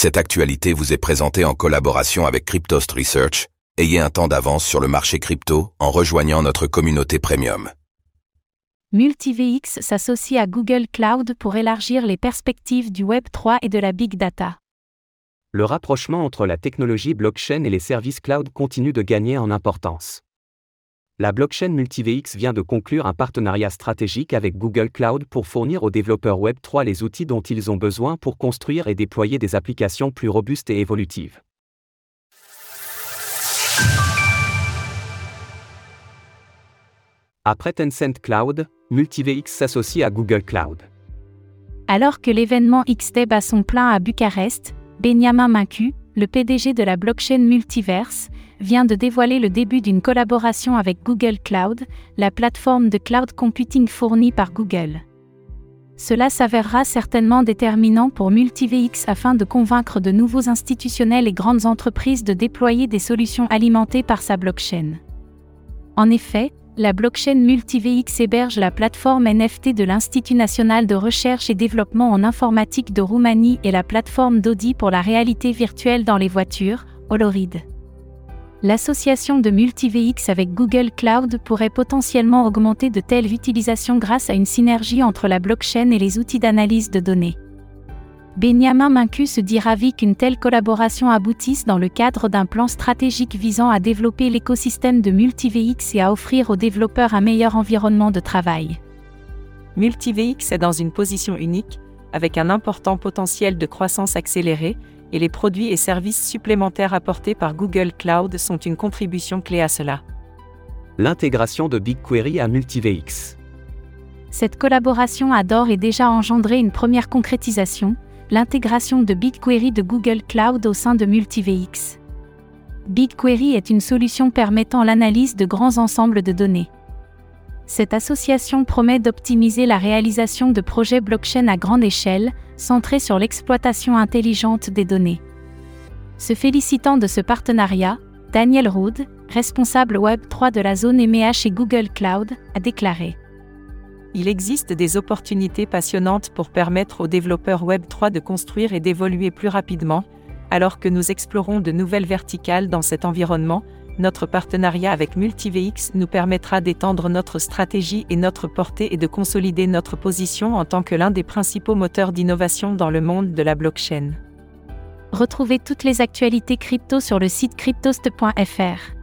Cette actualité vous est présentée en collaboration avec Cryptost Research. Ayez un temps d'avance sur le marché crypto en rejoignant notre communauté premium. MultiVX s'associe à Google Cloud pour élargir les perspectives du Web 3 et de la Big Data. Le rapprochement entre la technologie blockchain et les services cloud continue de gagner en importance. La blockchain MultiVX vient de conclure un partenariat stratégique avec Google Cloud pour fournir aux développeurs Web3 les outils dont ils ont besoin pour construire et déployer des applications plus robustes et évolutives. Après Tencent Cloud, MultiVX s'associe à Google Cloud. Alors que l'événement a son plein à Bucarest, Benjamin Macu, le PDG de la blockchain Multiverse, vient de dévoiler le début d'une collaboration avec Google Cloud, la plateforme de cloud computing fournie par Google. Cela s'avérera certainement déterminant pour MultiVX afin de convaincre de nouveaux institutionnels et grandes entreprises de déployer des solutions alimentées par sa blockchain. En effet, la blockchain MultiVX héberge la plateforme NFT de l'Institut national de recherche et développement en informatique de Roumanie et la plateforme d'Audi pour la réalité virtuelle dans les voitures, Holorid. L'association de MultiVX avec Google Cloud pourrait potentiellement augmenter de telles utilisations grâce à une synergie entre la blockchain et les outils d'analyse de données. Benjamin Mincu se dit ravi qu'une telle collaboration aboutisse dans le cadre d'un plan stratégique visant à développer l'écosystème de MultiVX et à offrir aux développeurs un meilleur environnement de travail. MultiVX est dans une position unique, avec un important potentiel de croissance accélérée, et les produits et services supplémentaires apportés par Google Cloud sont une contribution clé à cela. L'intégration de BigQuery à MultiVX. Cette collaboration a d'ores et déjà engendré une première concrétisation, l'intégration de BigQuery de Google Cloud au sein de MultiVX. BigQuery est une solution permettant l'analyse de grands ensembles de données. Cette association promet d'optimiser la réalisation de projets blockchain à grande échelle, centrés sur l'exploitation intelligente des données. Se félicitant de ce partenariat, Daniel Rood, responsable Web3 de la zone EMEA chez Google Cloud, a déclaré il existe des opportunités passionnantes pour permettre aux développeurs Web3 de construire et d'évoluer plus rapidement, alors que nous explorons de nouvelles verticales dans cet environnement, notre partenariat avec MultiVX nous permettra d'étendre notre stratégie et notre portée et de consolider notre position en tant que l'un des principaux moteurs d'innovation dans le monde de la blockchain. Retrouvez toutes les actualités crypto sur le site cryptost.fr.